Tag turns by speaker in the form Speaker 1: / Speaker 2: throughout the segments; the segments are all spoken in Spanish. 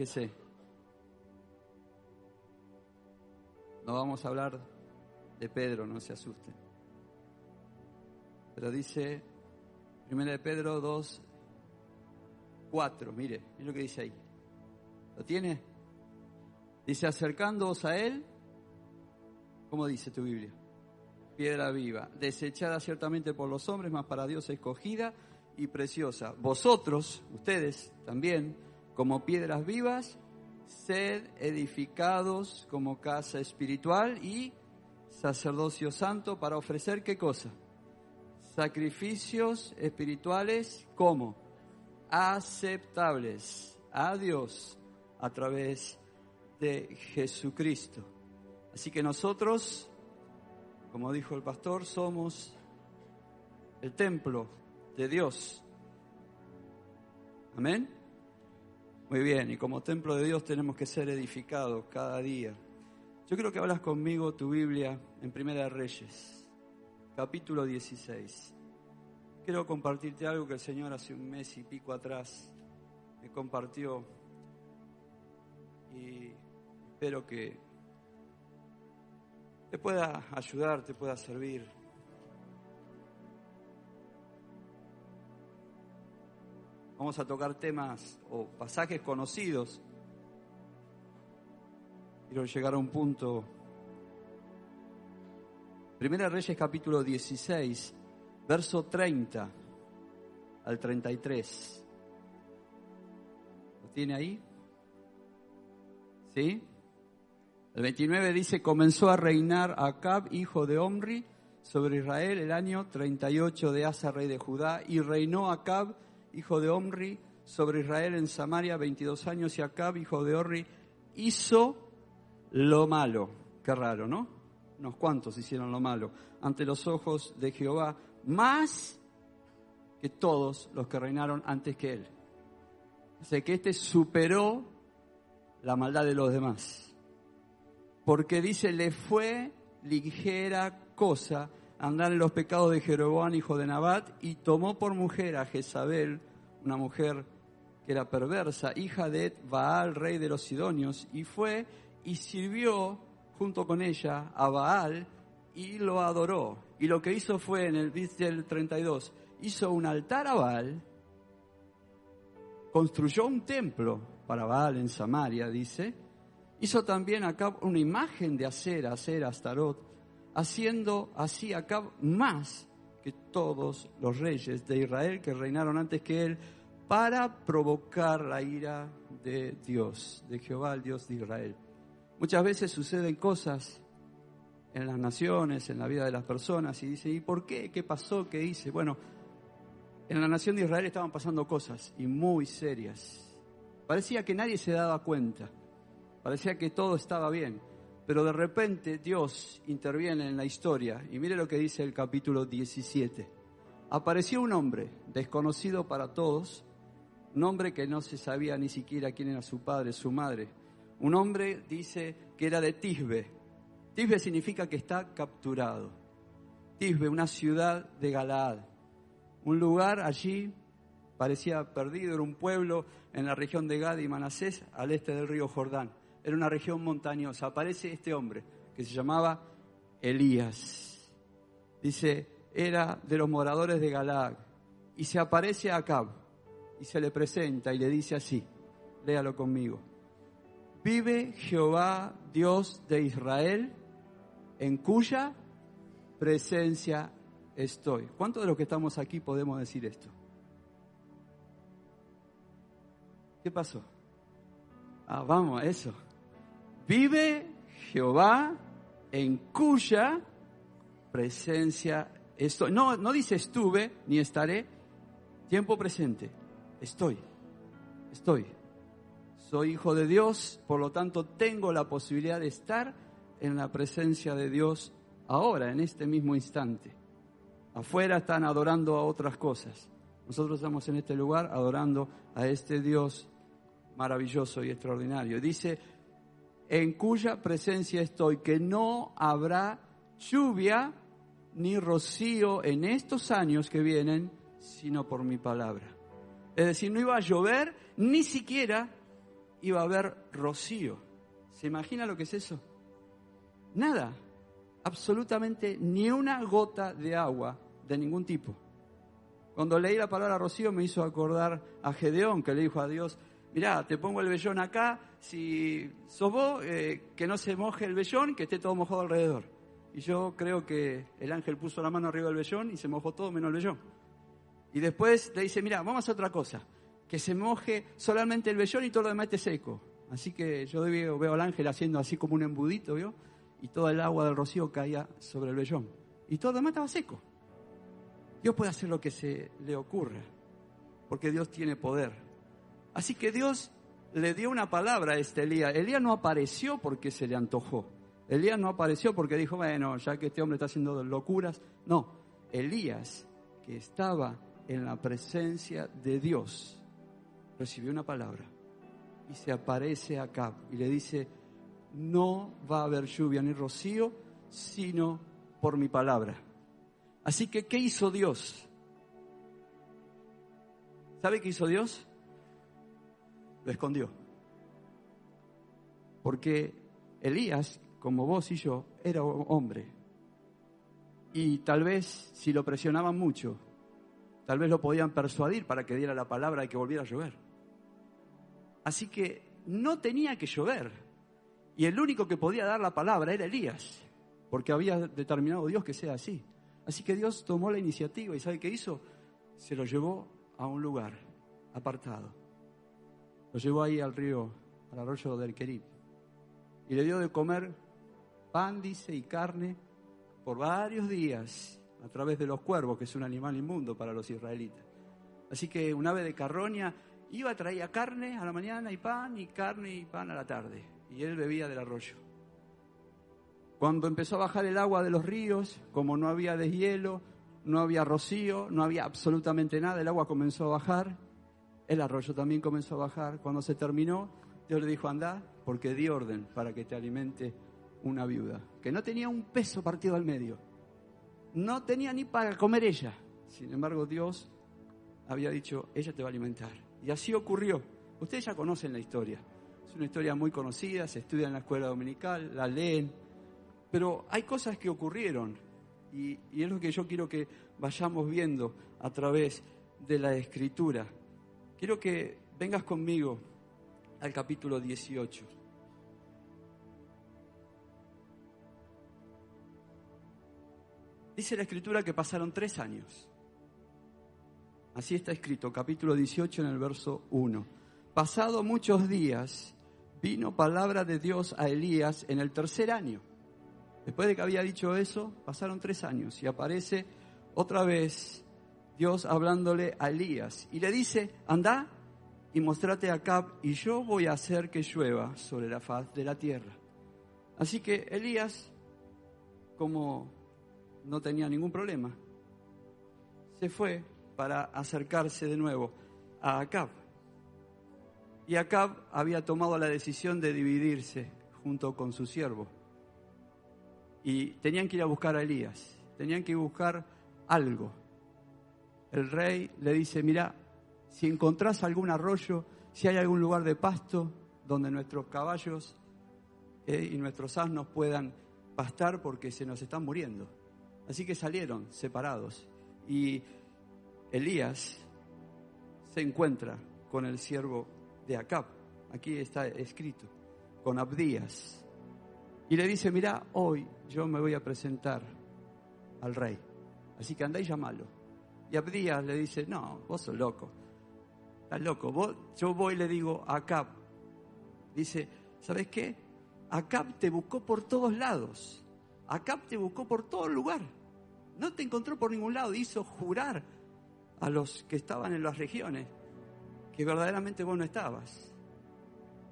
Speaker 1: Fíjese. No vamos a hablar de Pedro, no se asusten. Pero dice, primera de Pedro 2, 4, mire, mire lo que dice ahí. ¿Lo tiene? Dice, acercándoos a él, ¿cómo dice tu Biblia? Piedra viva, desechada ciertamente por los hombres, mas para Dios escogida y preciosa. Vosotros, ustedes también, como piedras vivas, sed edificados como casa espiritual y sacerdocio santo para ofrecer qué cosa? Sacrificios espirituales como aceptables a Dios a través de Jesucristo. Así que nosotros, como dijo el pastor, somos el templo de Dios. Amén. Muy bien, y como templo de Dios tenemos que ser edificados cada día. Yo quiero que hablas conmigo tu Biblia en Primera Reyes, capítulo 16. Quiero compartirte algo que el Señor hace un mes y pico atrás me compartió y espero que te pueda ayudar, te pueda servir. Vamos a tocar temas o pasajes conocidos. Quiero llegar a un punto. Primera Reyes capítulo 16, verso 30 al 33. ¿Lo tiene ahí? ¿Sí? El 29 dice, comenzó a reinar Acab, hijo de Omri, sobre Israel el año 38 de Asa, rey de Judá, y reinó Acab, hijo de Omri, sobre Israel en Samaria 22 años, y Acab, hijo de Omri, hizo lo malo. Qué raro, ¿no? Unos cuantos hicieron lo malo ante los ojos de Jehová, más que todos los que reinaron antes que él. O que este superó la maldad de los demás. Porque dice, le fue ligera cosa andar en los pecados de Jeroboam, hijo de Nabat, y tomó por mujer a Jezabel, una mujer que era perversa, hija de Baal, rey de los Sidonios, y fue y sirvió junto con ella a Baal y lo adoró. Y lo que hizo fue en el del 32, hizo un altar a Baal, construyó un templo para Baal en Samaria, dice, hizo también acá una imagen de acera, acera, Astarot, haciendo así acá más que todos los reyes de Israel que reinaron antes que él, para provocar la ira de Dios, de Jehová, el Dios de Israel. Muchas veces suceden cosas en las naciones, en la vida de las personas, y dice, ¿y por qué? ¿Qué pasó? ¿Qué hice? Bueno, en la nación de Israel estaban pasando cosas, y muy serias. Parecía que nadie se daba cuenta, parecía que todo estaba bien, pero de repente Dios interviene en la historia, y mire lo que dice el capítulo 17. Apareció un hombre desconocido para todos, un hombre que no se sabía ni siquiera quién era su padre, su madre. Un hombre dice que era de Tisbe. Tisbe significa que está capturado. Tisbe, una ciudad de Galaad. Un lugar allí parecía perdido, era un pueblo en la región de Gad y Manasés, al este del río Jordán. Era una región montañosa. Aparece este hombre que se llamaba Elías. Dice, era de los moradores de Galaad. Y se aparece a Acab y se le presenta y le dice así, léalo conmigo. Vive Jehová, Dios de Israel, en cuya presencia estoy. ¿Cuántos de los que estamos aquí podemos decir esto? ¿Qué pasó? Ah, vamos eso. Vive Jehová en cuya presencia estoy. No, no dice estuve ni estaré, tiempo presente estoy, estoy. Soy hijo de Dios, por lo tanto tengo la posibilidad de estar en la presencia de Dios ahora, en este mismo instante. Afuera están adorando a otras cosas. Nosotros estamos en este lugar adorando a este Dios maravilloso y extraordinario. Dice, en cuya presencia estoy, que no habrá lluvia ni rocío en estos años que vienen, sino por mi palabra. Es decir, no iba a llover ni siquiera iba a haber rocío. ¿Se imagina lo que es eso? Nada, absolutamente ni una gota de agua de ningún tipo. Cuando leí la palabra rocío me hizo acordar a Gedeón, que le dijo a Dios, mirá, te pongo el vellón acá, si sos vos, eh, que no se moje el vellón, que esté todo mojado alrededor. Y yo creo que el ángel puso la mano arriba del vellón y se mojó todo menos el vellón. Y después le dice, mira, vamos a hacer otra cosa, que se moje solamente el vellón y todo lo demás esté seco. Así que yo veo, veo al ángel haciendo así como un embudito, ¿vio? Y toda el agua del rocío caía sobre el vellón. Y todo lo demás estaba seco. Dios puede hacer lo que se le ocurra, porque Dios tiene poder. Así que Dios le dio una palabra a este Elías. Elías no apareció porque se le antojó. Elías no apareció porque dijo, bueno, ya que este hombre está haciendo locuras. No, Elías, que estaba en la presencia de Dios, recibió una palabra y se aparece acá y le dice, no va a haber lluvia ni rocío, sino por mi palabra. Así que, ¿qué hizo Dios? ¿Sabe qué hizo Dios? Lo escondió. Porque Elías, como vos y yo, era hombre. Y tal vez si lo presionaban mucho, tal vez lo podían persuadir para que diera la palabra y que volviera a llover. Así que no tenía que llover. Y el único que podía dar la palabra era Elías, porque había determinado Dios que sea así. Así que Dios tomó la iniciativa y ¿sabe qué hizo? Se lo llevó a un lugar apartado. Lo llevó ahí al río, al arroyo del Querib. Y le dio de comer pan, dice, y carne por varios días a través de los cuervos, que es un animal inmundo para los israelitas. Así que un ave de carroña iba, traía carne a la mañana y pan, y carne y pan a la tarde. Y él bebía del arroyo. Cuando empezó a bajar el agua de los ríos, como no había deshielo, no había rocío, no había absolutamente nada, el agua comenzó a bajar, el arroyo también comenzó a bajar. Cuando se terminó, Dios le dijo, anda, porque di orden para que te alimente una viuda, que no tenía un peso partido al medio, no tenía ni para comer ella. Sin embargo, Dios había dicho, ella te va a alimentar. Y así ocurrió. Ustedes ya conocen la historia. Es una historia muy conocida, se estudia en la escuela dominical, la leen. Pero hay cosas que ocurrieron y, y es lo que yo quiero que vayamos viendo a través de la escritura. Quiero que vengas conmigo al capítulo 18. Dice la escritura que pasaron tres años. Así está escrito, capítulo 18 en el verso 1. Pasado muchos días, vino palabra de Dios a Elías en el tercer año. Después de que había dicho eso, pasaron tres años y aparece otra vez Dios hablándole a Elías y le dice, anda y mostrate a Cap y yo voy a hacer que llueva sobre la faz de la tierra. Así que Elías, como no tenía ningún problema, se fue para acercarse de nuevo a Acab. Y Acab había tomado la decisión de dividirse junto con su siervo. Y tenían que ir a buscar a Elías, tenían que buscar algo. El rey le dice, mira, si encontrás algún arroyo, si hay algún lugar de pasto donde nuestros caballos eh, y nuestros asnos puedan pastar porque se nos están muriendo. Así que salieron separados y Elías se encuentra con el siervo de Acab, aquí está escrito, con Abdías, y le dice, mira, hoy yo me voy a presentar al rey, así que andá y llamalo. Y Abdías le dice, no, vos sos loco, estás loco, yo voy y le digo a Acab, dice, ¿sabes qué? Acab te buscó por todos lados, Acab te buscó por todo lugar, no te encontró por ningún lado, hizo jurar a los que estaban en las regiones que verdaderamente vos no estabas.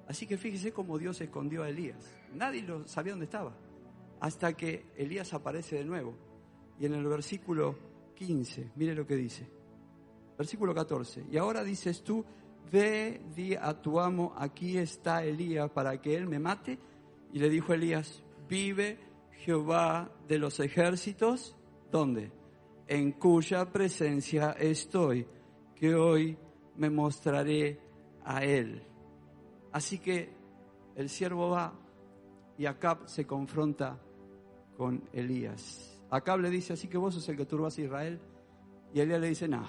Speaker 1: Así que fíjese cómo Dios escondió a Elías. Nadie lo sabía dónde estaba. Hasta que Elías aparece de nuevo. Y en el versículo 15, mire lo que dice. Versículo 14. Y ahora dices tú, ve, di a tu amo, aquí está Elías para que él me mate. Y le dijo Elías, vive Jehová de los ejércitos, ¿dónde? En cuya presencia estoy, que hoy me mostraré a él. Así que el siervo va y Acab se confronta con Elías. Acab le dice, así que vos sos el que turbas a Israel. Y Elías le dice, no,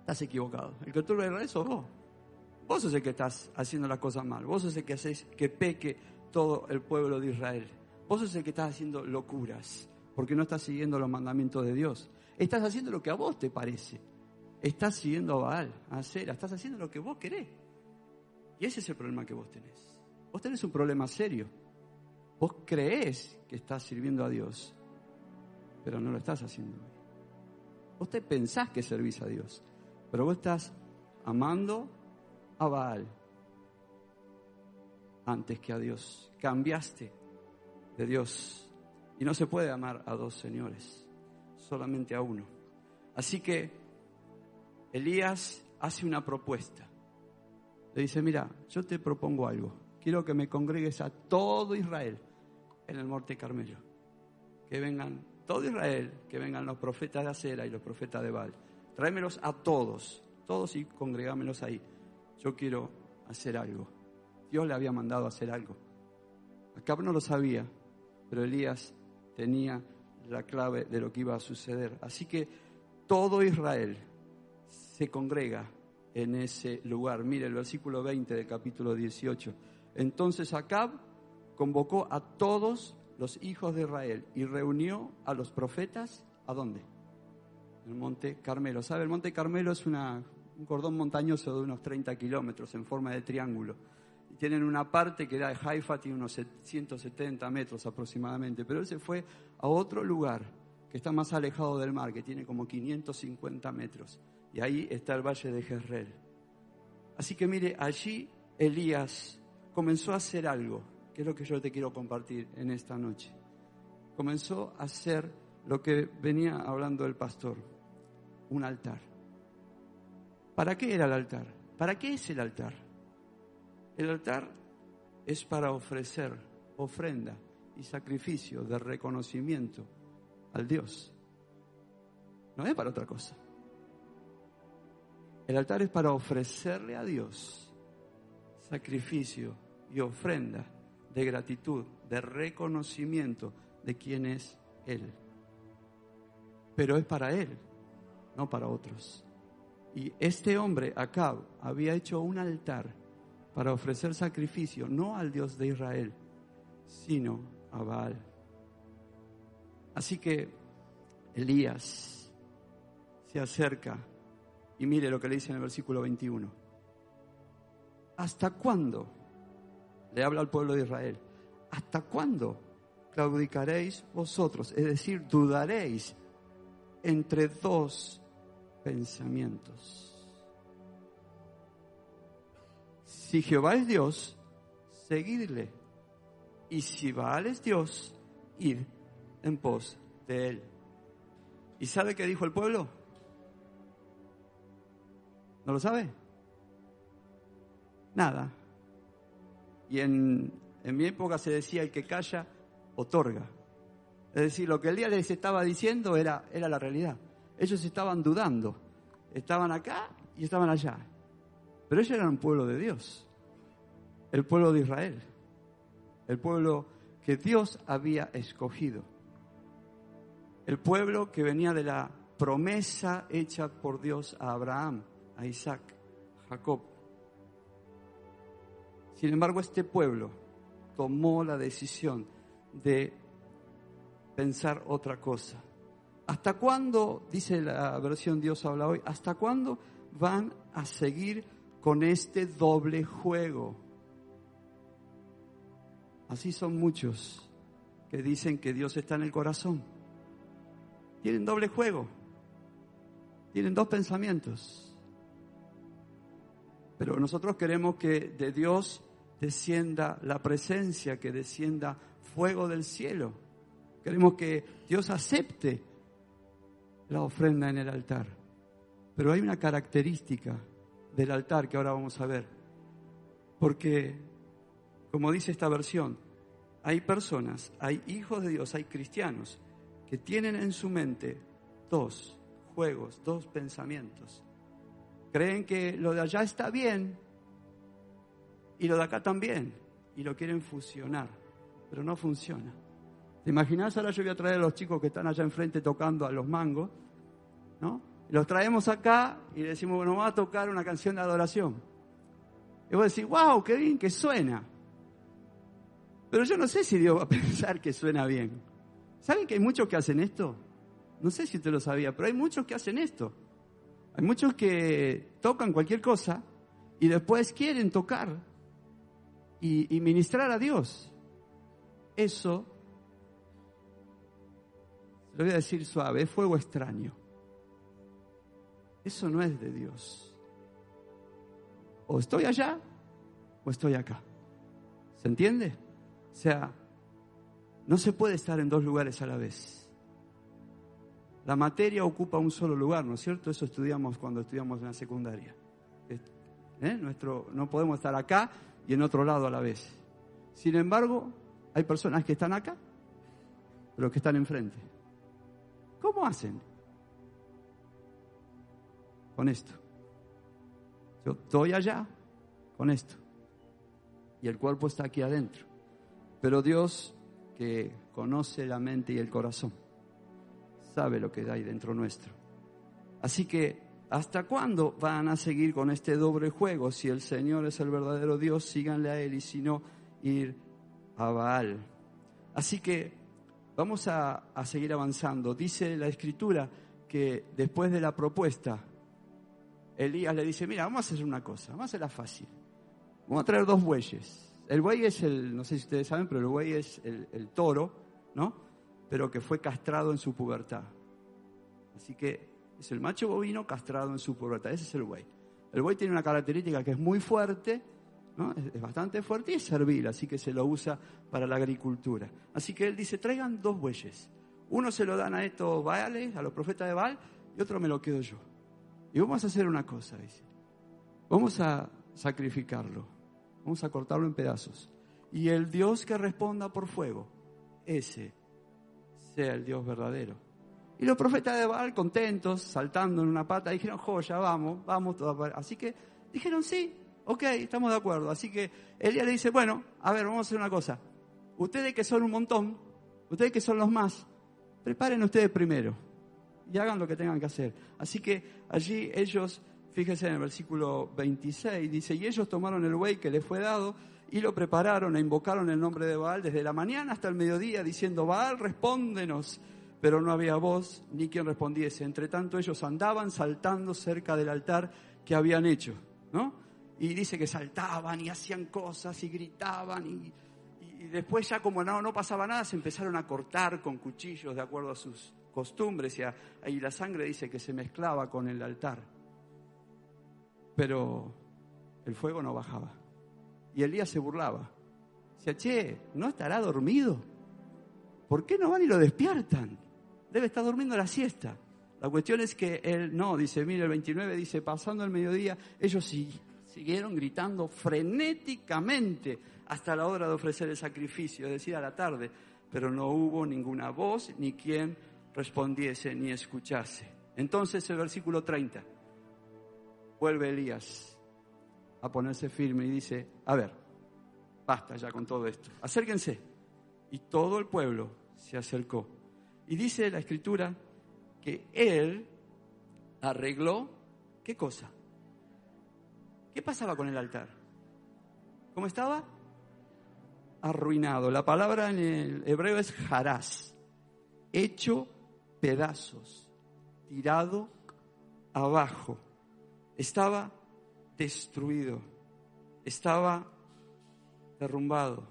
Speaker 1: estás equivocado. El que turba a Israel sos vos. Vos sos el que estás haciendo las cosas mal. Vos sos el que haces que peque todo el pueblo de Israel. Vos sos el que estás haciendo locuras porque no estás siguiendo los mandamientos de Dios. Estás haciendo lo que a vos te parece. Estás siguiendo a Baal, a Acera, estás haciendo lo que vos querés. Y ese es el problema que vos tenés. Vos tenés un problema serio. Vos creés que estás sirviendo a Dios, pero no lo estás haciendo. Vos te pensás que servís a Dios, pero vos estás amando a Baal antes que a Dios. Cambiaste de Dios. Y no se puede amar a dos señores, solamente a uno. Así que Elías hace una propuesta. Le dice, mira, yo te propongo algo. Quiero que me congregues a todo Israel en el Monte Carmelo. Que vengan todo Israel, que vengan los profetas de Acera y los profetas de Baal. Tráemelos a todos, todos y congregámelos ahí. Yo quiero hacer algo. Dios le había mandado hacer algo. Acá no lo sabía, pero Elías tenía la clave de lo que iba a suceder. Así que todo Israel se congrega en ese lugar. Mire el versículo 20 del capítulo 18. Entonces Acab convocó a todos los hijos de Israel y reunió a los profetas, ¿a dónde? El monte Carmelo. ¿Sabe? El monte Carmelo es un cordón montañoso de unos 30 kilómetros en forma de triángulo tienen una parte que era de Haifa, tiene unos 170 metros aproximadamente, pero él se fue a otro lugar que está más alejado del mar, que tiene como 550 metros, y ahí está el valle de Jezreel. Así que mire, allí Elías comenzó a hacer algo, que es lo que yo te quiero compartir en esta noche. Comenzó a hacer lo que venía hablando el pastor, un altar. ¿Para qué era el altar? ¿Para qué es el altar? El altar es para ofrecer ofrenda y sacrificio de reconocimiento al Dios. No es para otra cosa. El altar es para ofrecerle a Dios sacrificio y ofrenda de gratitud, de reconocimiento de quién es Él. Pero es para Él, no para otros. Y este hombre, Acab, había hecho un altar para ofrecer sacrificio no al Dios de Israel, sino a Baal. Así que Elías se acerca y mire lo que le dice en el versículo 21. ¿Hasta cuándo? Le habla al pueblo de Israel. ¿Hasta cuándo claudicaréis vosotros? Es decir, dudaréis entre dos pensamientos. Si Jehová es Dios, seguidle. Y si Baal es Dios, id en pos de él. ¿Y sabe qué dijo el pueblo? ¿No lo sabe? Nada. Y en, mi época se decía el que calla, otorga. Es decir, lo que el día les estaba diciendo era, era la realidad. Ellos estaban dudando. Estaban acá y estaban allá. Pero ellos eran un pueblo de Dios, el pueblo de Israel, el pueblo que Dios había escogido, el pueblo que venía de la promesa hecha por Dios a Abraham, a Isaac, a Jacob. Sin embargo, este pueblo tomó la decisión de pensar otra cosa. ¿Hasta cuándo, dice la versión Dios habla hoy, hasta cuándo van a seguir con este doble juego. Así son muchos que dicen que Dios está en el corazón. Tienen doble juego. Tienen dos pensamientos. Pero nosotros queremos que de Dios descienda la presencia, que descienda fuego del cielo. Queremos que Dios acepte la ofrenda en el altar. Pero hay una característica del altar que ahora vamos a ver. Porque, como dice esta versión, hay personas, hay hijos de Dios, hay cristianos que tienen en su mente dos juegos, dos pensamientos. Creen que lo de allá está bien Y lo de acá también. Y lo quieren fusionar. Pero no funciona. ¿Te imaginas? Ahora yo voy a traer a los chicos que están allá enfrente tocando a los mangos. ¿No? Los traemos acá y decimos, bueno, vamos a tocar una canción de adoración. Y vos decís, wow, qué bien que suena. Pero yo no sé si Dios va a pensar que suena bien. ¿Saben que hay muchos que hacen esto? No sé si usted lo sabía, pero hay muchos que hacen esto. Hay muchos que tocan cualquier cosa y después quieren tocar y, ministrar a Dios. Eso, lo voy a decir suave, es fuego extraño. Eso no es de Dios. O estoy allá o estoy acá. ¿Se entiende? O sea, no se puede estar en dos lugares a la vez. La materia ocupa un solo lugar, ¿no es cierto? Eso estudiamos cuando estudiamos en la secundaria. ¿Eh? Nuestro, no podemos estar acá y en otro lado a la vez. Sin embargo, hay personas que están acá, pero que están enfrente. ¿Cómo hacen? Con esto. Yo estoy allá con esto. Y el cuerpo está aquí adentro. Pero Dios, que conoce la mente y el corazón, sabe lo que hay dentro nuestro. Así que, ¿hasta cuándo van a seguir con este doble juego? Si el Señor es el verdadero Dios, síganle a Él y si no, ir a Baal. Así que vamos a, a seguir avanzando. Dice la Escritura que después de la propuesta, Elías le dice, mira, vamos a hacer una cosa, vamos a hacerla fácil. Vamos a traer dos bueyes. El buey es el, no sé si ustedes saben, pero el buey es el, toro, ¿no? Pero que fue castrado en su pubertad. Así que es el macho bovino castrado en su pubertad. Ese es el buey. El buey tiene una característica que es muy fuerte, es, bastante fuerte y es servil, así que se lo usa para la agricultura. Así que él dice, traigan dos bueyes. Uno se lo dan a estos Baales, a los profetas de Baal, y otro me lo quedo yo. Y vamos a hacer una cosa, dice. Vamos a sacrificarlo. Vamos a cortarlo en pedazos. Y el Dios que responda por fuego, ese sea el Dios verdadero. Y los profetas de Baal, contentos, saltando en una pata, dijeron, joya, vamos, vamos. Así que dijeron, sí, ok, estamos de acuerdo. Así que Elías le dice, bueno, a ver, vamos a hacer una cosa. Ustedes que son un montón, ustedes que son los más, preparen ustedes primero y hagan lo que tengan que hacer. Así que allí ellos Fíjese en el versículo 26, dice, y ellos tomaron el buey que les fue dado y lo prepararon e invocaron el nombre de Baal desde la mañana hasta el mediodía, diciendo, Baal, respóndenos. Pero no había voz ni quien respondiese. Entre tanto ellos andaban saltando cerca del altar que habían hecho, ¿no? Y dice que saltaban y hacían cosas y gritaban y, después ya como no, no pasaba nada, se empezaron a cortar con cuchillos de acuerdo a sus costumbres y ahí la sangre dice que se mezclaba con el altar pero el fuego no bajaba. Y Elías se burlaba. Decía, che, ¿no estará dormido? ¿Por qué no van y lo despiertan? Debe estar durmiendo la siesta. La cuestión es que él no, dice, mire, el 29 dice, pasando el mediodía, ellos siguieron gritando frenéticamente hasta la hora de ofrecer el sacrificio, es decir, a la tarde, pero no hubo ninguna voz ni quien respondiese ni escuchase. Entonces el versículo 30 vuelve Elías a ponerse firme y dice, a ver, basta ya con todo esto, acérquense. Y todo el pueblo se acercó. Y dice la escritura que él arregló, ¿qué cosa? ¿Qué pasaba con el altar? ¿Cómo estaba? Arruinado. La palabra en el hebreo es jarás, hecho pedazos, tirado abajo estaba destruido, estaba derrumbado.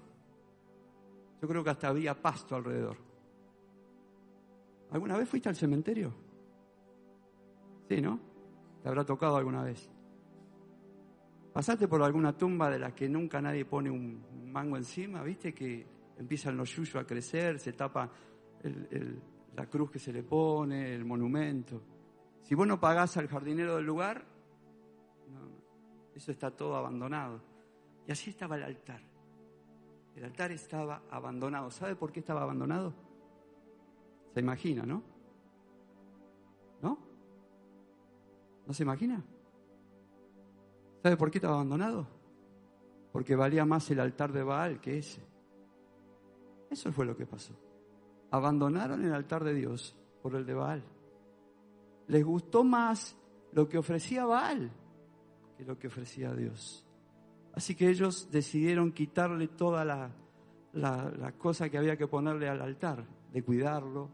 Speaker 1: Yo creo que hasta había pasto alrededor. ¿Alguna vez fuiste al cementerio? Sí, ¿no? Te habrá tocado alguna vez. ¿Pasaste por alguna tumba de la que nunca nadie pone un mango encima? ¿Viste que empiezan los yuyos a crecer, se tapa la cruz que se le pone, el monumento? Si vos no pagás al jardinero del lugar, eso está todo abandonado. Y así estaba el altar. El altar estaba abandonado. ¿Sabe por qué estaba abandonado? Se imagina, ¿no? ¿No? ¿No se imagina? ¿Sabe por qué estaba abandonado? porque valía más el altar de Baal que ese. Eso fue lo que pasó. Abandonaron el altar de Dios por el de Baal. Les gustó más lo que ofrecía Baal lo que ofrecía Dios. Así que ellos decidieron quitarle toda la, la, cosa que había que ponerle al altar, de cuidarlo,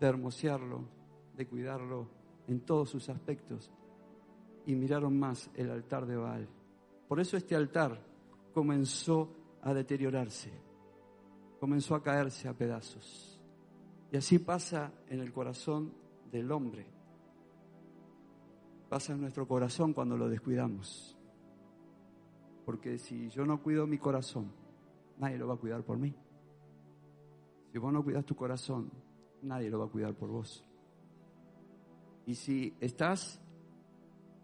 Speaker 1: de hermosearlo, de cuidarlo en todos sus aspectos. Y miraron más el altar de Baal. Por eso este altar comenzó a deteriorarse, comenzó a caerse a pedazos. Y así pasa en el corazón del hombre. Pasa en nuestro corazón cuando lo descuidamos. Porque si yo no cuido mi corazón, nadie lo va a cuidar por mí. Si vos no cuidas tu corazón, nadie lo va a cuidar por vos. Y si estás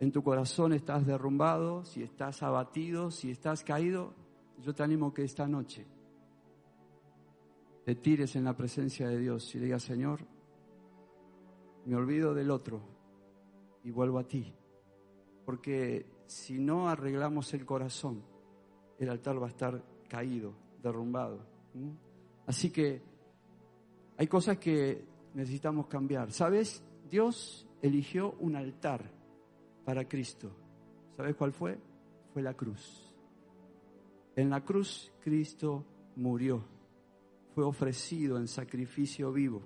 Speaker 1: en tu corazón, estás derrumbado, si estás abatido, si estás caído, yo te animo que esta noche te tires en la presencia de Dios y digas, Señor, me olvido del otro y vuelvo a ti. Porque si no arreglamos el corazón, el altar va a estar caído, derrumbado. Así que hay cosas que necesitamos cambiar. ¿Sabes? Dios eligió un altar para Cristo. ¿Sabes cuál fue? Fue la cruz. En la cruz Cristo murió. Fue ofrecido en sacrificio vivo.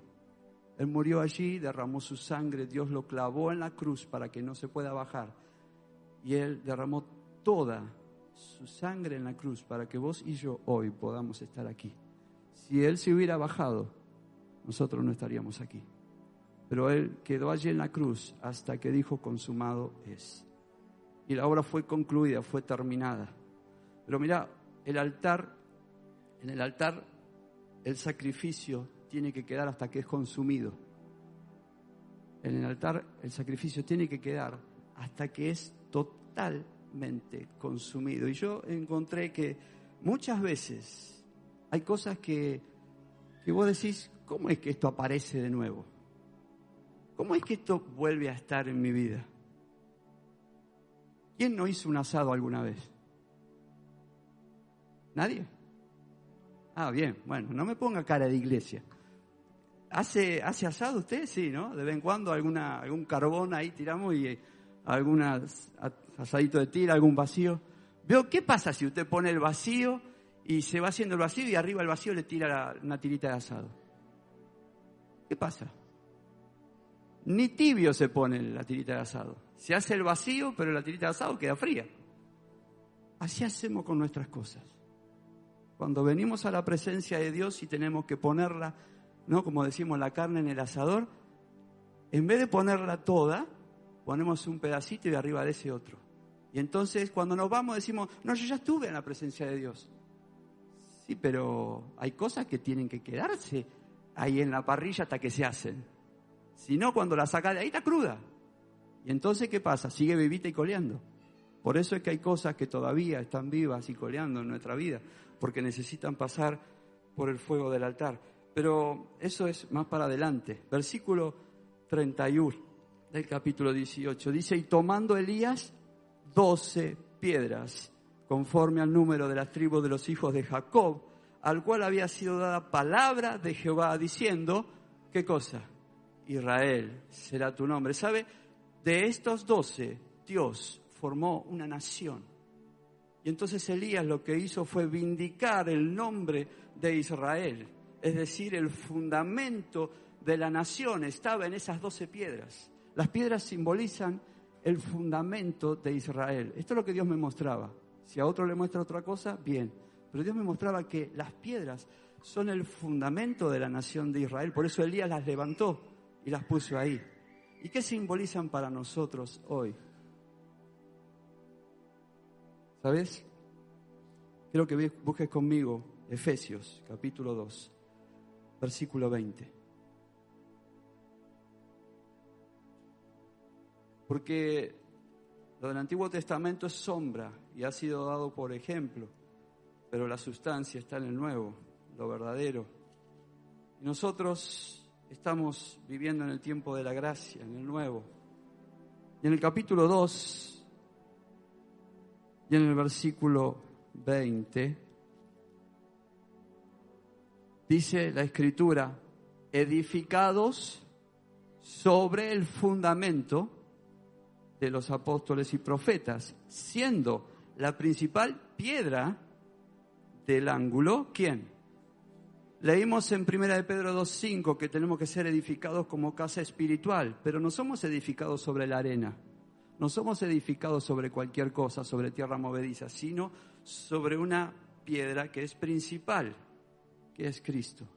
Speaker 1: Él murió allí, derramó su sangre, Dios lo clavó en la cruz para que no se pueda bajar. Y Él derramó toda su sangre en la cruz para que vos y yo hoy podamos estar aquí. Si Él se hubiera bajado, nosotros no estaríamos aquí. Pero Él quedó allí en la cruz hasta que dijo, consumado es. Y la obra fue concluida, fue terminada. Pero mira, el altar, en el altar, el sacrificio tiene que quedar hasta que es consumido. En el altar, el sacrificio tiene que quedar hasta que es total consumido. Y yo encontré que muchas veces hay cosas que, que vos decís, ¿cómo es que esto aparece de nuevo? ¿Cómo es que esto vuelve a estar en mi vida? ¿Quién no hizo un asado alguna vez? ¿Nadie? Ah, bien, bueno, no me ponga cara de iglesia. ¿Hace, hace asado usted? Sí, ¿no? De vez en cuando alguna, algún carbón ahí tiramos y algunas asadito de tira, algún vacío. Veo qué pasa si usted pone el vacío y se va haciendo el vacío y arriba el vacío le tira una tirita de asado. ¿Qué pasa? Ni tibio se pone la tirita de asado. Se hace el vacío, pero la tirita de asado queda fría. Así hacemos con nuestras cosas. Cuando venimos a la presencia de Dios y tenemos que ponerla, ¿no? Como decimos, la carne en el asador, en vez de ponerla toda, ponemos un pedacito y arriba de ese otro. Y entonces cuando nos vamos decimos, no, yo ya estuve en la presencia de Dios. Sí, pero hay cosas que tienen que quedarse ahí en la parrilla hasta que se hacen. Si no, cuando la saca de ahí está cruda. Y entonces, ¿qué pasa? Sigue vivita y coleando. Por eso es que hay cosas que todavía están vivas y coleando en nuestra vida, porque necesitan pasar por el fuego del altar. Pero eso es más para adelante. Versículo 31 del capítulo 18. Dice, y tomando Elías doce piedras, conforme al número de las tribus de los hijos de Jacob, al cual había sido dada palabra de Jehová, diciendo, ¿qué cosa? Israel será tu nombre. ¿Sabe? De estos doce, Dios formó una nación. Y entonces Elías lo que hizo fue vindicar el nombre de Israel. Es decir, el fundamento de la nación estaba en esas doce piedras. Las piedras simbolizan el fundamento de Israel. Esto es lo que Dios me mostraba. Si a otro le muestra otra cosa, bien. Pero Dios me mostraba que las piedras son el fundamento de la nación de Israel. Por eso Elías las levantó y las puso ahí. ¿Y qué simbolizan para nosotros hoy? ¿Sabes? Quiero que busques conmigo Efesios capítulo 2, versículo 20. Porque lo del Antiguo Testamento es sombra y ha sido dado por ejemplo, pero la sustancia está en el Nuevo, lo verdadero. Y nosotros estamos viviendo en el tiempo de la gracia, en el Nuevo. Y en el capítulo 2 y en el versículo 20, dice la escritura, edificados sobre el fundamento de los apóstoles y profetas, siendo la principal piedra del ángulo, ¿quién? Leímos en 1 de Pedro 2.5 que tenemos que ser edificados como casa espiritual, pero no somos edificados sobre la arena, no somos edificados sobre cualquier cosa, sobre tierra movediza, sino sobre una piedra que es principal, que es Cristo.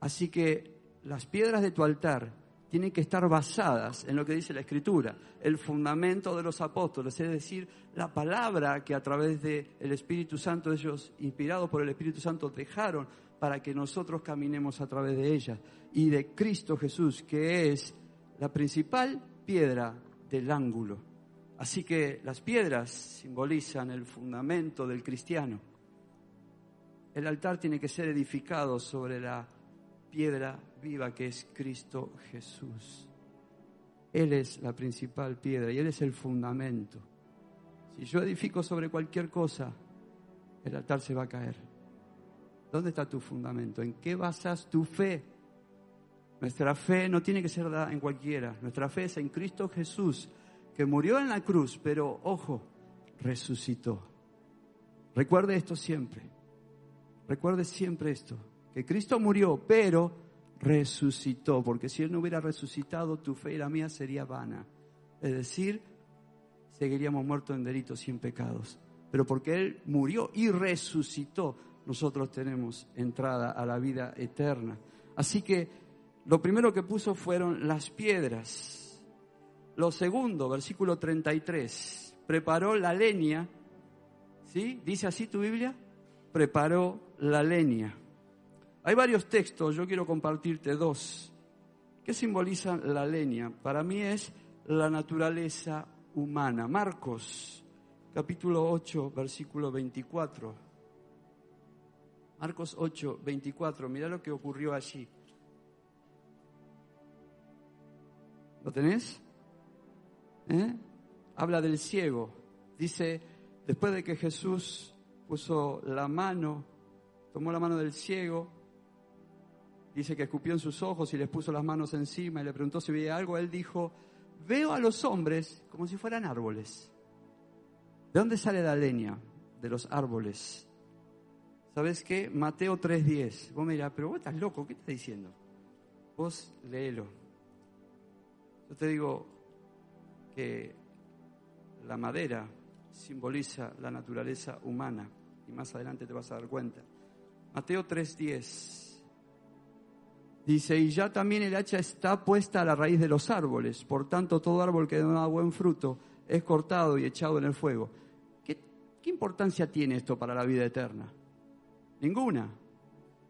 Speaker 1: Así que las piedras de tu altar tienen que estar basadas en lo que dice la Escritura, el fundamento de los apóstoles, es decir, la palabra que a través del Espíritu Santo ellos, inspirados por el Espíritu Santo, dejaron para que nosotros caminemos a través de ella, y de Cristo Jesús, que es la principal piedra del ángulo. Así que las piedras simbolizan el fundamento del cristiano. El altar tiene que ser edificado sobre la piedra viva que es Cristo Jesús. Él es la principal piedra y Él es el fundamento. Si yo edifico sobre cualquier cosa, el altar se va a caer. ¿Dónde está tu fundamento? ¿En qué basas tu fe? Nuestra fe no tiene que ser dada en cualquiera. Nuestra fe es en Cristo Jesús, que murió en la cruz, pero ojo, resucitó. Recuerde esto siempre. Recuerde siempre esto, que Cristo murió, pero resucitó, porque si Él no hubiera resucitado, tu fe y la mía sería vana. Es decir, seguiríamos muertos en delitos y en pecados. Pero porque Él murió y resucitó, nosotros tenemos entrada a la vida eterna. Así que lo primero que puso fueron las piedras. Lo segundo, versículo 33, preparó la leña. ¿Sí? ¿Dice así tu Biblia? Preparó la leña. Hay varios textos, yo quiero compartirte dos. ¿Qué simbolizan la leña? Para mí es la naturaleza humana. Marcos, capítulo 8, versículo 24. Marcos 8, 24. Mira lo que ocurrió allí. ¿Lo tenés? ¿Eh? Habla del ciego. Dice, después de que Jesús puso la mano, tomó la mano del ciego, dice que escupió en sus ojos y les puso las manos encima y le preguntó si veía algo, él dijo, veo a los hombres como si fueran árboles. ¿De dónde sale la leña? De los árboles. ¿Sabes qué? Mateo 3.10. Vos me pero vos estás loco, ¿qué estás diciendo? Vos léelo. Yo te digo que la madera simboliza la naturaleza humana y más adelante te vas a dar cuenta. Mateo 3:10 dice, y ya también el hacha está puesta a la raíz de los árboles, por tanto todo árbol que da buen fruto es cortado y echado en el fuego. ¿Qué, ¿Qué importancia tiene esto para la vida eterna? Ninguna,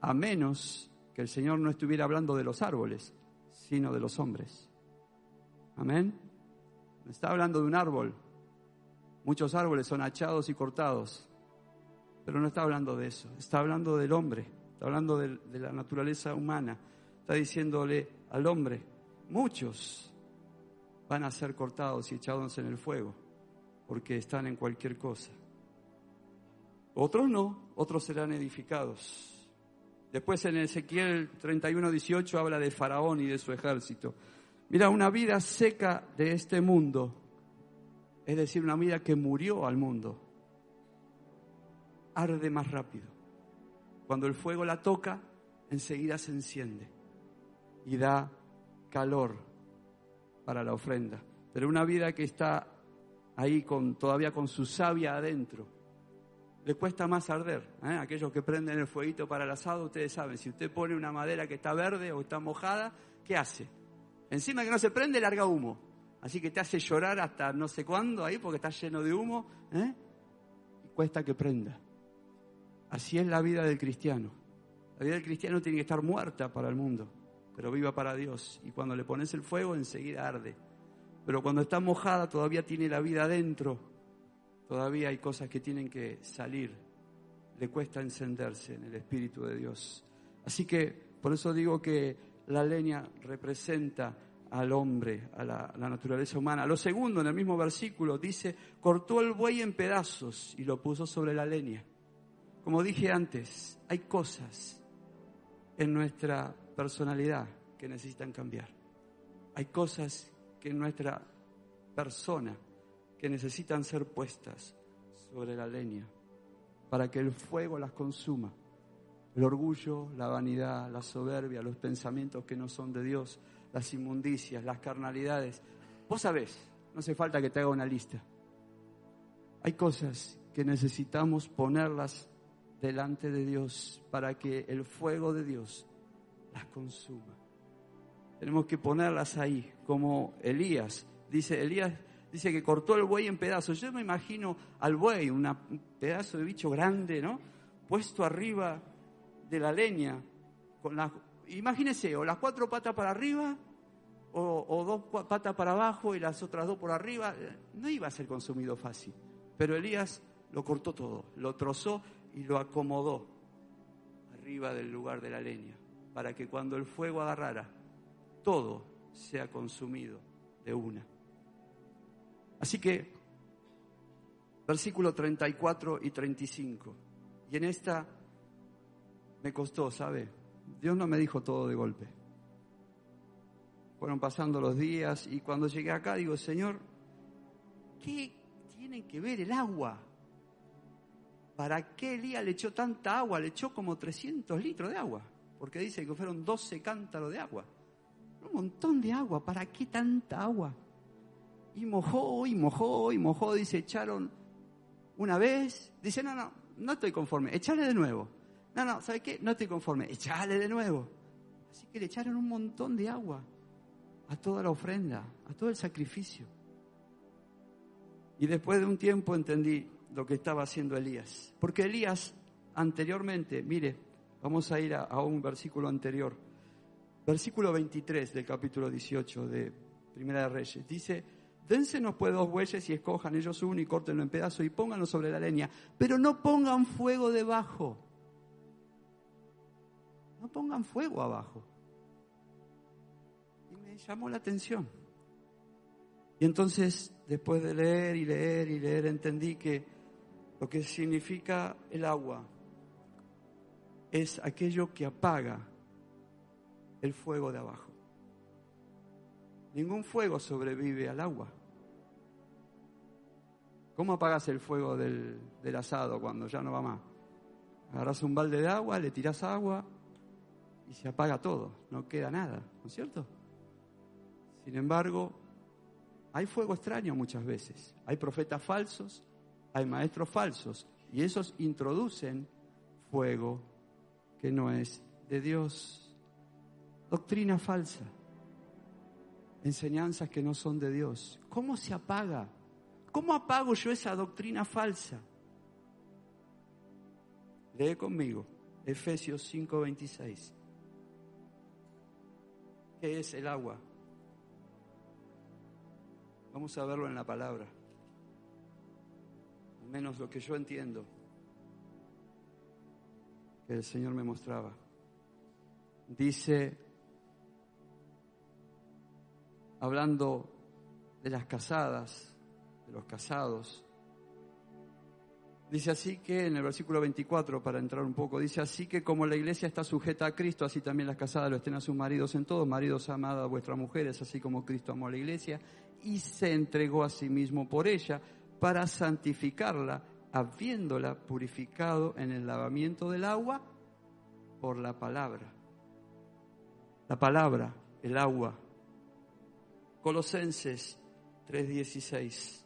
Speaker 1: a menos que el Señor no estuviera hablando de los árboles, sino de los hombres. Amén. Está hablando de un árbol. Muchos árboles son hachados y cortados, pero no está hablando de eso. Está hablando del hombre, está hablando de, de la naturaleza humana. Está diciéndole al hombre, muchos van a ser cortados y echados en el fuego, porque están en cualquier cosa. Otros no, otros serán edificados. Después en Ezequiel 31, 18 habla de Faraón y de su ejército. Mira, una vida seca de este mundo, es decir, una vida que murió al mundo, arde más rápido. Cuando el fuego la toca, enseguida se enciende y da calor para la ofrenda. Pero una vida que está ahí con, todavía con su savia adentro, le cuesta más arder. ¿eh? Aquellos que prenden el fueguito para el asado, ustedes saben, si usted pone una madera que está verde o está mojada, ¿qué hace? Encima que no se prende, larga humo. Así que te hace llorar hasta no sé cuándo ahí porque está lleno de humo. ¿eh? Y cuesta que prenda. Así es la vida del cristiano. La vida del cristiano tiene que estar muerta para el mundo, pero viva para Dios. Y cuando le pones el fuego, enseguida arde. Pero cuando está mojada, todavía tiene la vida adentro. Todavía hay cosas que tienen que salir. Le cuesta encenderse en el Espíritu de Dios. Así que por eso digo que la leña representa al hombre, a la, naturaleza humana. Lo segundo, en el mismo versículo, dice, cortó el buey en pedazos y lo puso sobre la leña. Como dije antes, hay cosas en nuestra personalidad que necesitan cambiar. Hay cosas que en nuestra persona que necesitan ser puestas sobre la leña para que el fuego las consuma. El orgullo, la vanidad, la soberbia, los pensamientos que no son de Dios, las inmundicias, las carnalidades. Vos sabés, no hace falta que te haga una lista. Hay cosas que necesitamos ponerlas delante de Dios para que el fuego de Dios las consuma. Tenemos que ponerlas ahí, como Elías. Dice, Elías dice que cortó el buey en pedazos. Yo me imagino al buey, un pedazo de bicho grande, ¿no? Puesto arriba de la leña, con las, o las cuatro patas para arriba, o, dos patas para abajo y las otras dos por arriba. No iba a ser consumido fácil. Pero Elías lo cortó todo, lo trozó y lo acomodó arriba del lugar de la leña, para que cuando el fuego agarrara, todo sea consumido de una. Así que, versículo 34 y 35, y en esta me costó, ¿sabe? Dios no me dijo todo de golpe. Fueron pasando los días y cuando llegué acá digo, Señor, ¿qué tiene que ver el agua ¿Para qué Elías le echó tanta agua? Le echó como 300 litros de agua, porque dice que fueron 12 cántaros de agua. Un montón de agua, ¿para qué tanta agua? Y mojó, y mojó, y mojó, dice, echaron una vez, dice, no, no, no estoy conforme, echale de nuevo. No, no, ¿sabe qué? No estoy conforme, echale de nuevo. Así que le echaron un montón de agua a toda la ofrenda, a todo el sacrificio. Y después de un tiempo entendí, lo que estaba haciendo Elías. Porque Elías anteriormente, mire, vamos a ir a, un versículo anterior, versículo 23 del capítulo 18 de Primera de Reyes, dice, dénsenos pues dos bueyes y escojan ellos uno y córtenlo en pedazos y pónganlo sobre la leña, pero no pongan fuego debajo. No pongan fuego abajo. Llamó la atención. Y entonces, después de leer y leer y leer, entendí que lo que significa el agua es aquello que apaga el fuego de abajo. Ningún fuego sobrevive al agua. ¿Cómo apagas el fuego del, asado cuando ya no va más? Agarras un balde de agua, le tiras agua y se apaga todo, no queda nada, ¿no es cierto? Sin embargo, hay fuego extraño muchas veces. Hay profetas falsos, hay maestros falsos y esos introducen fuego que no es de Dios. Doctrina falsa, enseñanzas que no son de Dios. ¿Cómo se apaga? ¿Cómo apago yo esa doctrina falsa? Lee conmigo Efesios 5:26. ¿Qué es el agua? Vamos a verlo en la palabra menos lo que yo entiendo que el Señor me mostraba. Dice, hablando de las casadas, de los casados, dice así que en el versículo 24, para entrar un poco, dice así que como la iglesia está sujeta a Cristo, así también las casadas lo estén a sus maridos en todo, maridos amad a vuestras mujeres, así como Cristo amó a la iglesia y se entregó a sí mismo por ella para santificarla, habiéndola purificado en el lavamiento del agua por la palabra. La palabra, el agua. Colosenses 3:16.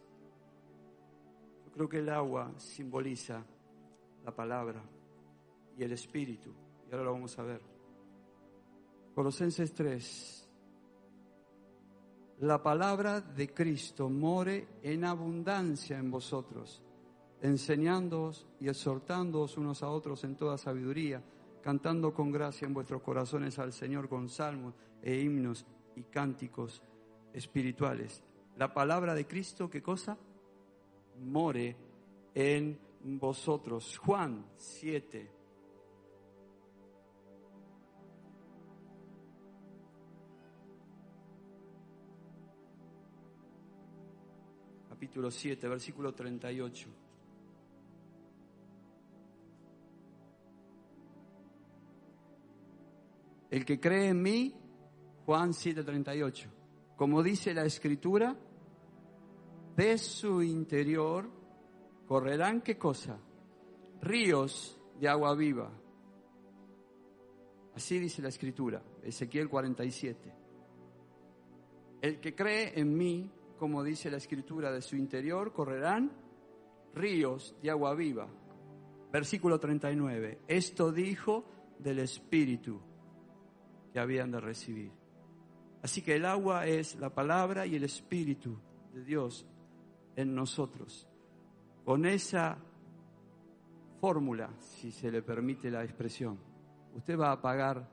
Speaker 1: Yo creo que el agua simboliza la palabra y el espíritu. Y ahora lo vamos a ver. Colosenses 3, la palabra de Cristo more en abundancia en vosotros, enseñándoos y exhortándoos unos a otros en toda sabiduría, cantando con gracia en vuestros corazones al Señor con salmos e himnos y cánticos espirituales. La palabra de Cristo, ¿qué cosa? More en vosotros. Juan 7, capítulo 7, versículo 38. El que cree en mí, Juan 7:38, como dice la escritura, de su interior correrán qué cosa? Ríos de agua viva. Así dice la escritura, Ezequiel 47. El que cree en mí, como dice la escritura, de su interior correrán ríos de agua viva. Versículo 39. Esto dijo del Espíritu que habían de recibir. Así que el agua es la palabra y el Espíritu de Dios en nosotros. Con esa fórmula, si se le permite la expresión, usted va a apagar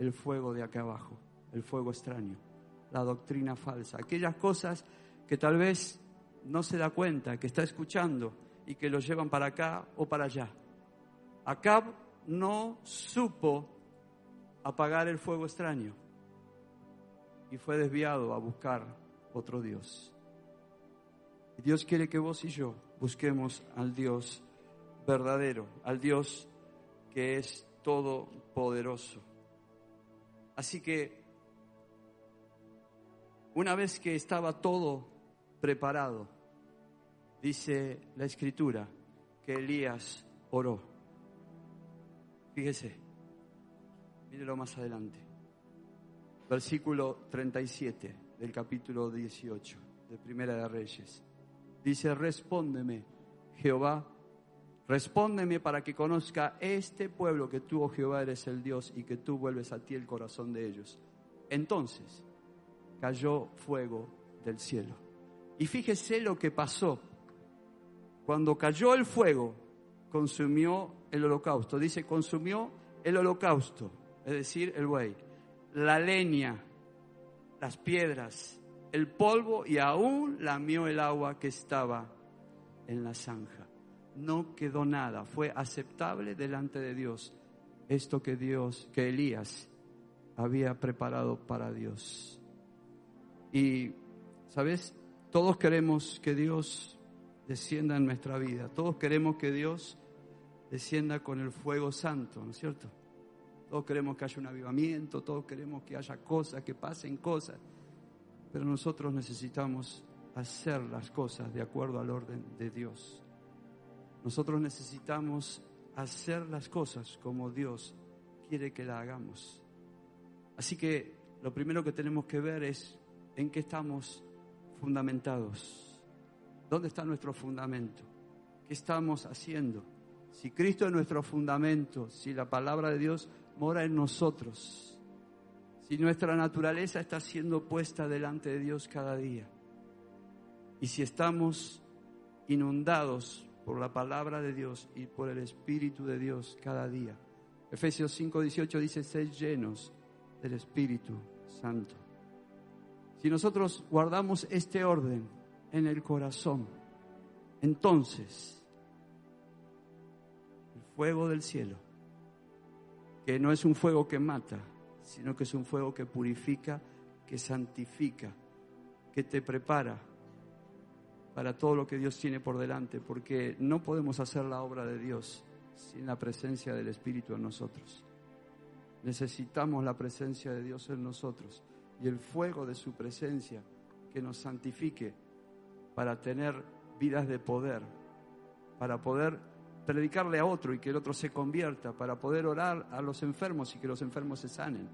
Speaker 1: el fuego de acá abajo, el fuego extraño, la doctrina falsa, aquellas cosas que tal vez no se da cuenta, que está escuchando y que lo llevan para acá o para allá. Acab no supo apagar el fuego extraño y fue desviado a buscar otro Dios. Dios quiere que vos y yo busquemos al Dios verdadero, al Dios que es todopoderoso. Así que una vez que estaba todo preparado, dice la escritura que Elías oró. Fíjese, mírelo más adelante. Versículo 37 del capítulo 18 de Primera de Reyes. Dice, respóndeme, Jehová, respóndeme para que conozca este pueblo que tú, oh Jehová, eres el Dios y que tú vuelves a ti el corazón de ellos. Entonces cayó fuego del cielo. Y fíjese lo que pasó. Cuando cayó el fuego, consumió el holocausto. Dice, consumió el holocausto, es decir, el buey, la leña, las piedras, el polvo y aún lamió el agua que estaba en la zanja. No quedó nada, fue aceptable delante de Dios esto que Dios, que Elías había preparado para Dios. Y, ¿sabes? Todos queremos que Dios descienda en nuestra vida, todos queremos que Dios descienda con el fuego santo, ¿no es cierto? Todos queremos que haya un avivamiento, todos queremos que haya cosas, que pasen cosas. Pero nosotros necesitamos hacer las cosas de acuerdo al orden de Dios. Nosotros necesitamos hacer las cosas como Dios quiere que la hagamos. Así que lo primero que tenemos que ver es en qué estamos fundamentados. ¿Dónde está nuestro fundamento? ¿Qué estamos haciendo? Si Cristo es nuestro fundamento, si la palabra de Dios mora en nosotros, si nuestra naturaleza está siendo puesta delante de Dios cada día y si estamos inundados por la palabra de Dios y por el Espíritu de Dios cada día. Efesios 5:18 dice, sed llenos del Espíritu Santo. Si nosotros guardamos este orden en el corazón, entonces el fuego del cielo, que no es un fuego que mata, sino que es un fuego que purifica, que santifica, que te prepara para todo lo que Dios tiene por delante, porque no podemos hacer la obra de Dios sin la presencia del Espíritu en nosotros. Necesitamos la presencia de Dios en nosotros y el fuego de su presencia que nos santifique para tener vidas de poder, para poder predicarle a otro y que el otro se convierta, para poder orar a los enfermos y que los enfermos se sanen.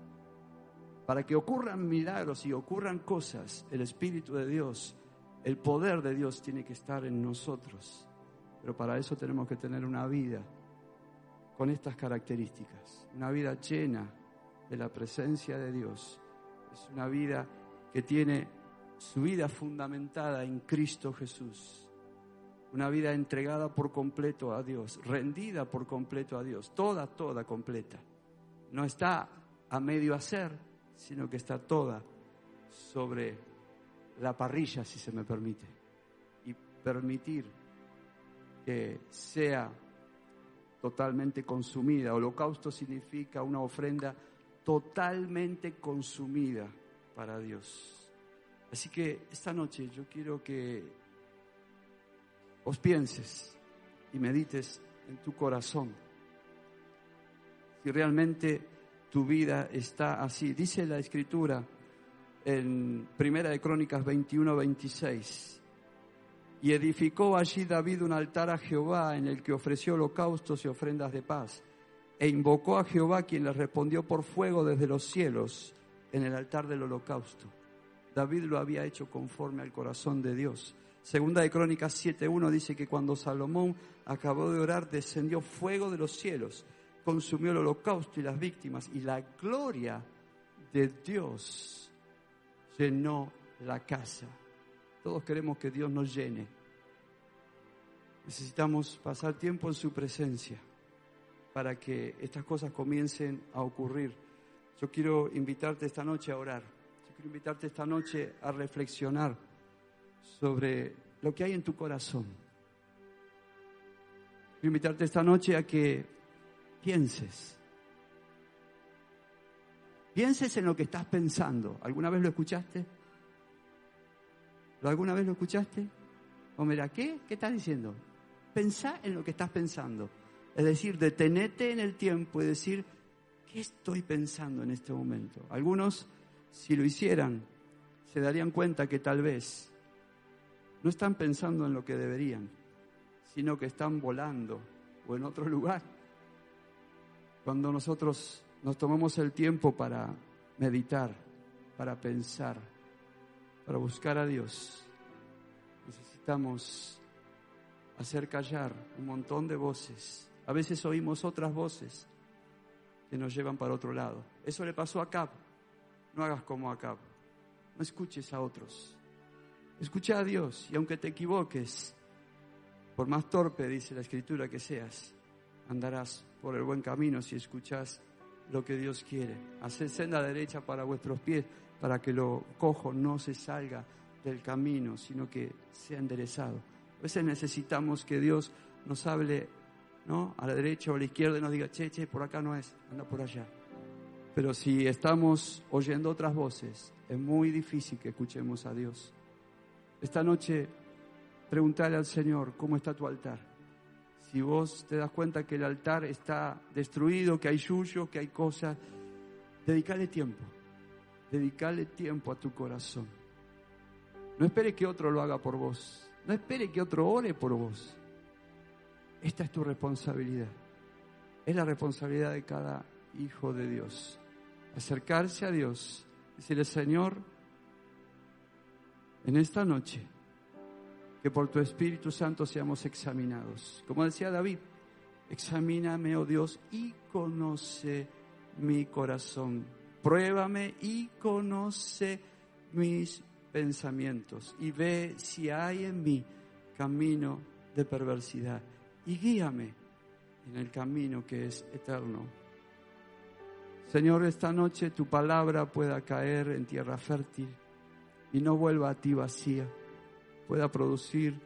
Speaker 1: Para que ocurran milagros y ocurran cosas, el Espíritu de Dios, el poder de Dios tiene que estar en nosotros. Pero para eso tenemos que tener una vida con estas características, una vida llena de la presencia de Dios. Es una vida que tiene su vida fundamentada en Cristo Jesús una vida entregada por completo a Dios, rendida por completo a Dios, toda, toda completa. No está a medio hacer, sino que está toda sobre la parrilla, si se me permite, y permitir que sea totalmente consumida. Holocausto significa una ofrenda totalmente consumida para Dios. Así que esta noche yo quiero que os pienses y medites en tu corazón. Si realmente tu vida está así. Dice la escritura en Primera de Crónicas 21, 26. Y edificó allí David un altar a Jehová en el que ofreció holocaustos y ofrendas de paz. E invocó a Jehová quien le respondió por fuego desde los cielos en el altar del holocausto. David lo había hecho conforme al corazón de Dios. Segunda de Crónicas 7.1 dice que cuando Salomón acabó de orar, descendió fuego de los cielos, consumió el holocausto y las víctimas, y la gloria de Dios llenó la casa. Todos queremos que Dios nos llene. Necesitamos pasar tiempo en su presencia para que estas cosas comiencen a ocurrir. Yo quiero invitarte esta noche a orar. Yo quiero invitarte esta noche a reflexionar sobre lo que hay en tu corazón. Quiero invitarte esta noche a que pienses. Pienses en lo que estás pensando. ¿Alguna vez lo escuchaste? ¿Lo alguna vez lo escuchaste? O mira, ¿qué? ¿Qué estás diciendo? Pensá en lo que estás pensando. Es decir, detenete en el tiempo y decir, ¿qué estoy pensando en este momento? Algunos, si lo hicieran, se darían cuenta que tal vez no están pensando en lo que deberían, sino que están volando o en otro lugar. Cuando nosotros nos tomamos el tiempo para meditar, para pensar, para buscar a Dios, necesitamos hacer callar un montón de voces. A veces oímos otras voces que nos llevan para otro lado. Eso le pasó a Cap. No hagas como a Cap. No escuches a otros. Escucha a Dios y aunque te equivoques, por más torpe, dice la escritura, que seas, andarás por el buen camino si escuchas lo que Dios quiere. Haced senda derecha para vuestros pies para que lo cojo no se salga del camino, sino que sea enderezado. A veces necesitamos que Dios nos hable ¿no? a la derecha o a la izquierda y nos diga, che, che, por acá no es, anda por allá. Pero si estamos oyendo otras voces, es muy difícil que escuchemos a Dios. Esta noche, preguntale al Señor, ¿cómo está tu altar? Si vos te das cuenta que el altar está destruido, que hay yuyo, que hay cosas, dedicale tiempo Dedicale tiempo a tu corazón. No espere que otro lo haga por vos. No espere que otro ore por vos. Esta es tu responsabilidad. Es la responsabilidad de cada hijo de Dios. Acercarse a Dios. Decirle, Señor, en esta noche, que por tu Espíritu Santo seamos examinados. Como decía David, examíname, oh Dios, y conoce mi corazón Pruébame y conoce mis pensamientos y ve si hay en mí camino de perversidad y guíame en el camino que es eterno. Señor, esta noche tu palabra pueda caer en tierra fértil y no vuelva a ti vacía, pueda producir,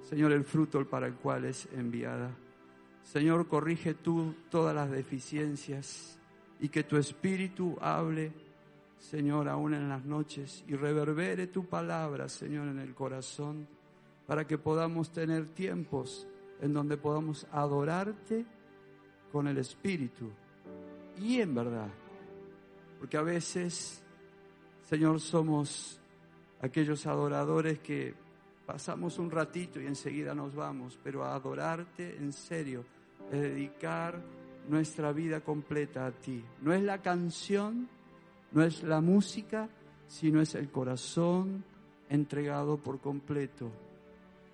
Speaker 1: Señor, el fruto para el cual es enviada. Señor, corrige tú todas las deficiencias y que tu espíritu hable, Señor, aún en las noches y reverbere tu palabra, Señor, en el corazón, para que podamos tener tiempos en donde podamos adorarte con el espíritu y en verdad. Porque a veces, Señor, somos aquellos adoradores que pasamos un ratito y enseguida nos vamos, pero a adorarte en serio, es dedicar nuestra vida completa a ti. No es la canción, no es la música, sino es el corazón entregado por completo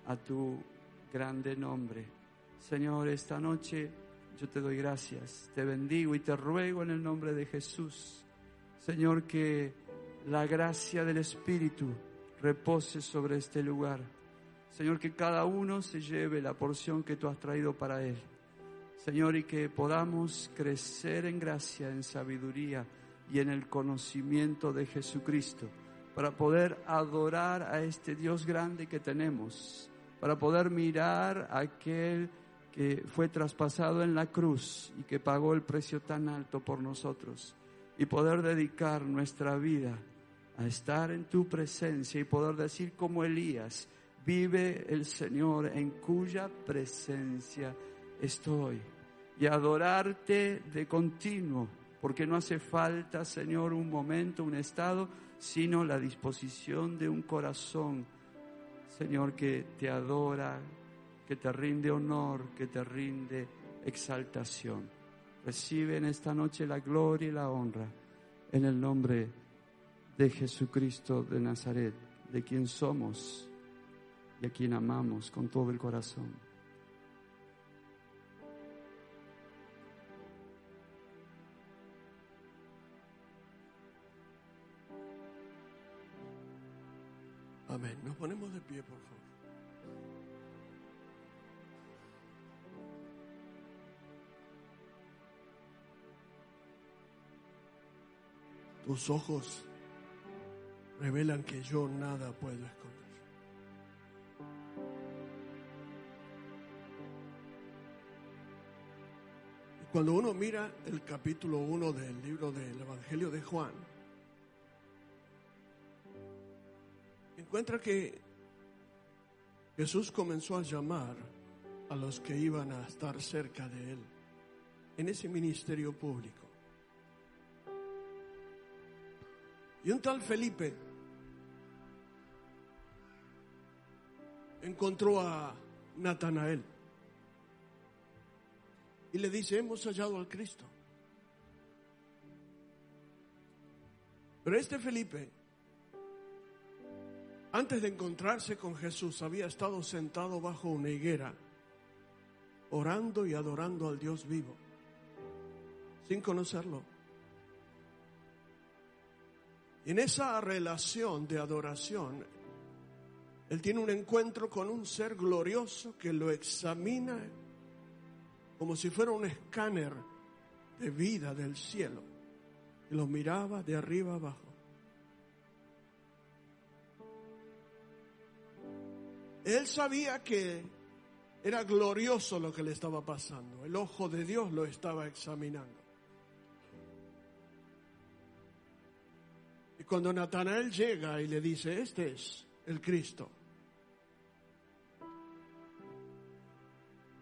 Speaker 1: a tu grande nombre. Señor, esta noche yo te doy gracias, te bendigo y te ruego en el nombre de Jesús. Señor, que la gracia del Espíritu repose sobre este lugar. Señor, que cada uno se lleve la porción que tú has traído para él. Señor, y que podamos crecer en gracia, en sabiduría y en el conocimiento de Jesucristo, para poder adorar a este Dios grande que tenemos, para poder mirar a aquel que fue traspasado en la cruz y que pagó el precio tan alto por nosotros, y poder dedicar nuestra vida a estar en tu presencia y poder decir como Elías, vive el Señor en cuya presencia estoy. Y adorarte de continuo, porque no hace falta, Señor, un momento, un estado, sino la disposición de un corazón, Señor, que te adora, que te rinde honor, que te rinde exaltación. Recibe en esta noche la gloria y la honra en el nombre de Jesucristo de Nazaret, de quien somos y a quien amamos con todo el corazón.
Speaker 2: Ponemos de pie, por favor. Tus ojos revelan que yo nada puedo esconder. Cuando uno mira el capítulo 1 del libro del Evangelio de Juan, encuentra que Jesús comenzó a llamar a los que iban a estar cerca de él en ese ministerio público. Y un tal Felipe encontró a Natanael y le dice, hemos hallado al Cristo. Pero este Felipe, antes de encontrarse con Jesús, había estado sentado bajo una higuera, orando y adorando al Dios vivo, sin conocerlo. Y en esa relación de adoración, él tiene un encuentro con un ser glorioso que lo examina como si fuera un escáner de vida del cielo. Y lo miraba de arriba abajo. Él sabía que era glorioso lo que le estaba pasando. El ojo de Dios lo estaba examinando. Y cuando Natanael llega y le dice, este es el Cristo,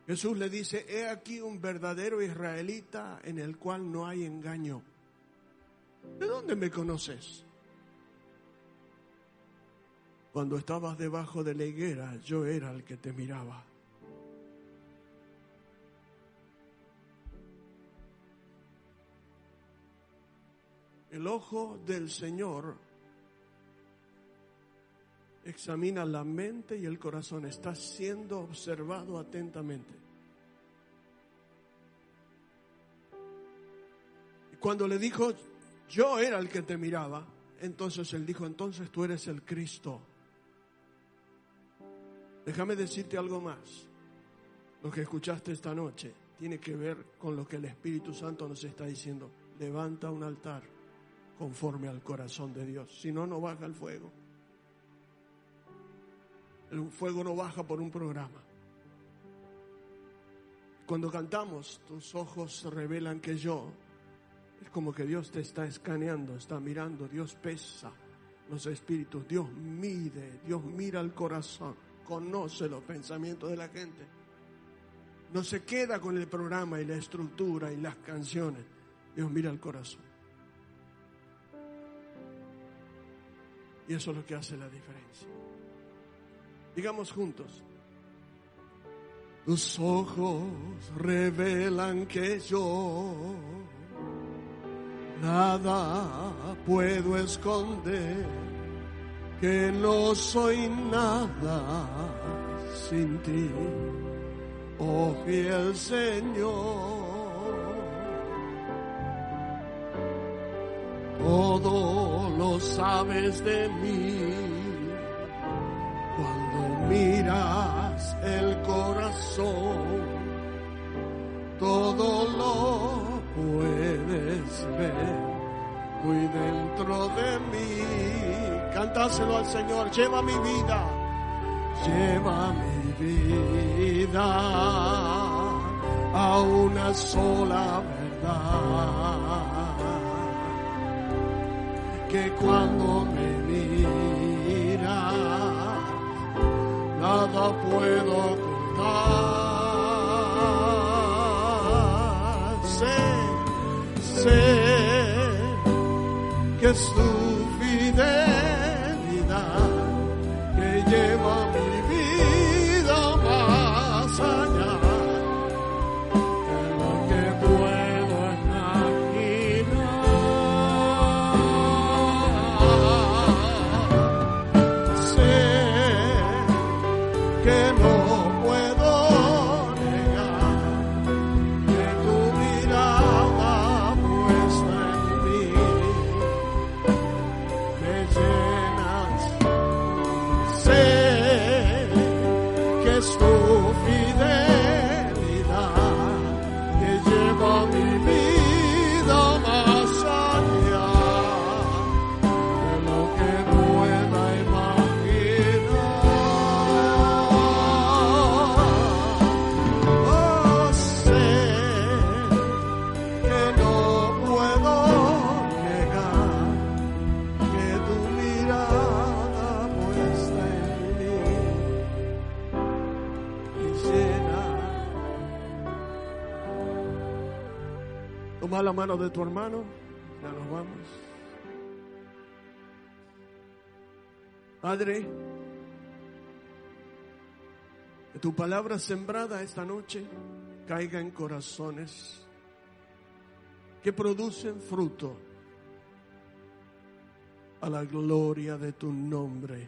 Speaker 2: Jesús le dice, he aquí un verdadero israelita en el cual no hay engaño. ¿De dónde me conoces? Cuando estabas debajo de la higuera, yo era el que te miraba. El ojo del Señor examina la mente y el corazón, está siendo observado atentamente. Y cuando le dijo, yo era el que te miraba, entonces él dijo, entonces tú eres el Cristo. Déjame decirte algo más. Lo que escuchaste esta noche tiene que ver con lo que el Espíritu Santo nos está diciendo. Levanta un altar conforme al corazón de Dios. Si no, no baja el fuego. El fuego no baja por un programa. Cuando cantamos, tus ojos revelan que yo, es como que Dios te está escaneando, está mirando, Dios pesa los espíritus, Dios mide, Dios mira el corazón, conoce los pensamientos de la gente. No se queda con el programa y la estructura y las canciones, Dios mira el corazón. Y eso es lo que hace la diferencia. Digamos juntos. Tus ojos revelan que yo nada puedo esconder, que no soy nada sin ti, oh fiel Señor. todo lo sabes de mí. Cuando miras el corazón, todo lo puedes ver muy dentro de mí. Cantáselo al Señor, lleva mi vida, lleva mi vida a una sola verdad que cuando me miras nada puedo que es la mano de tu hermano, ya nos vamos. Padre, que tu palabra sembrada esta noche caiga en corazones que producen fruto a la gloria de tu nombre,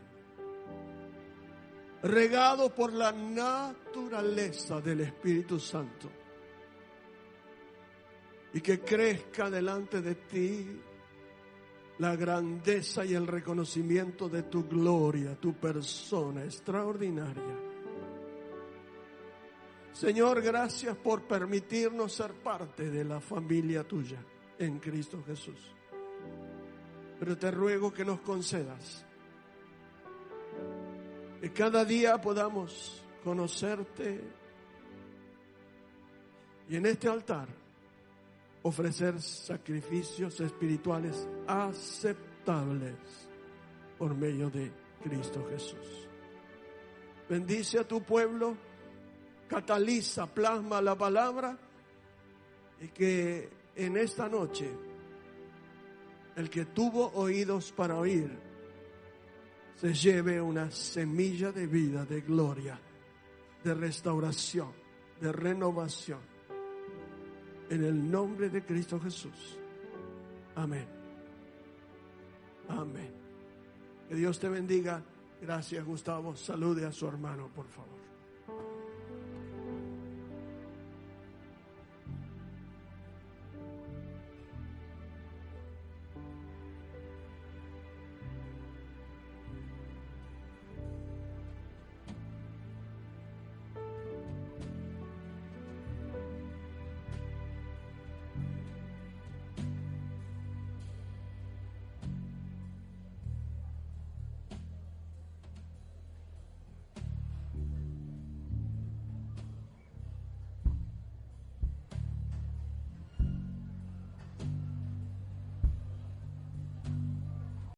Speaker 2: regado por la naturaleza del Espíritu Santo, y que crezca delante de ti la grandeza y el reconocimiento de tu gloria, tu persona extraordinaria. Señor, gracias por permitirnos ser parte de la familia tuya en Cristo Jesús. Pero te ruego que nos concedas que cada día podamos conocerte y en este altar ofrecer sacrificios espirituales aceptables por medio de Cristo Jesús. Bendice a tu pueblo, cataliza, plasma la palabra y que en esta noche el que tuvo oídos para oír se lleve una semilla de vida, de gloria, de restauración, de renovación en el nombre de Cristo Jesús. Amén. Amén. Que Dios te bendiga. Gracias, Gustavo. Salude a su hermano, por favor.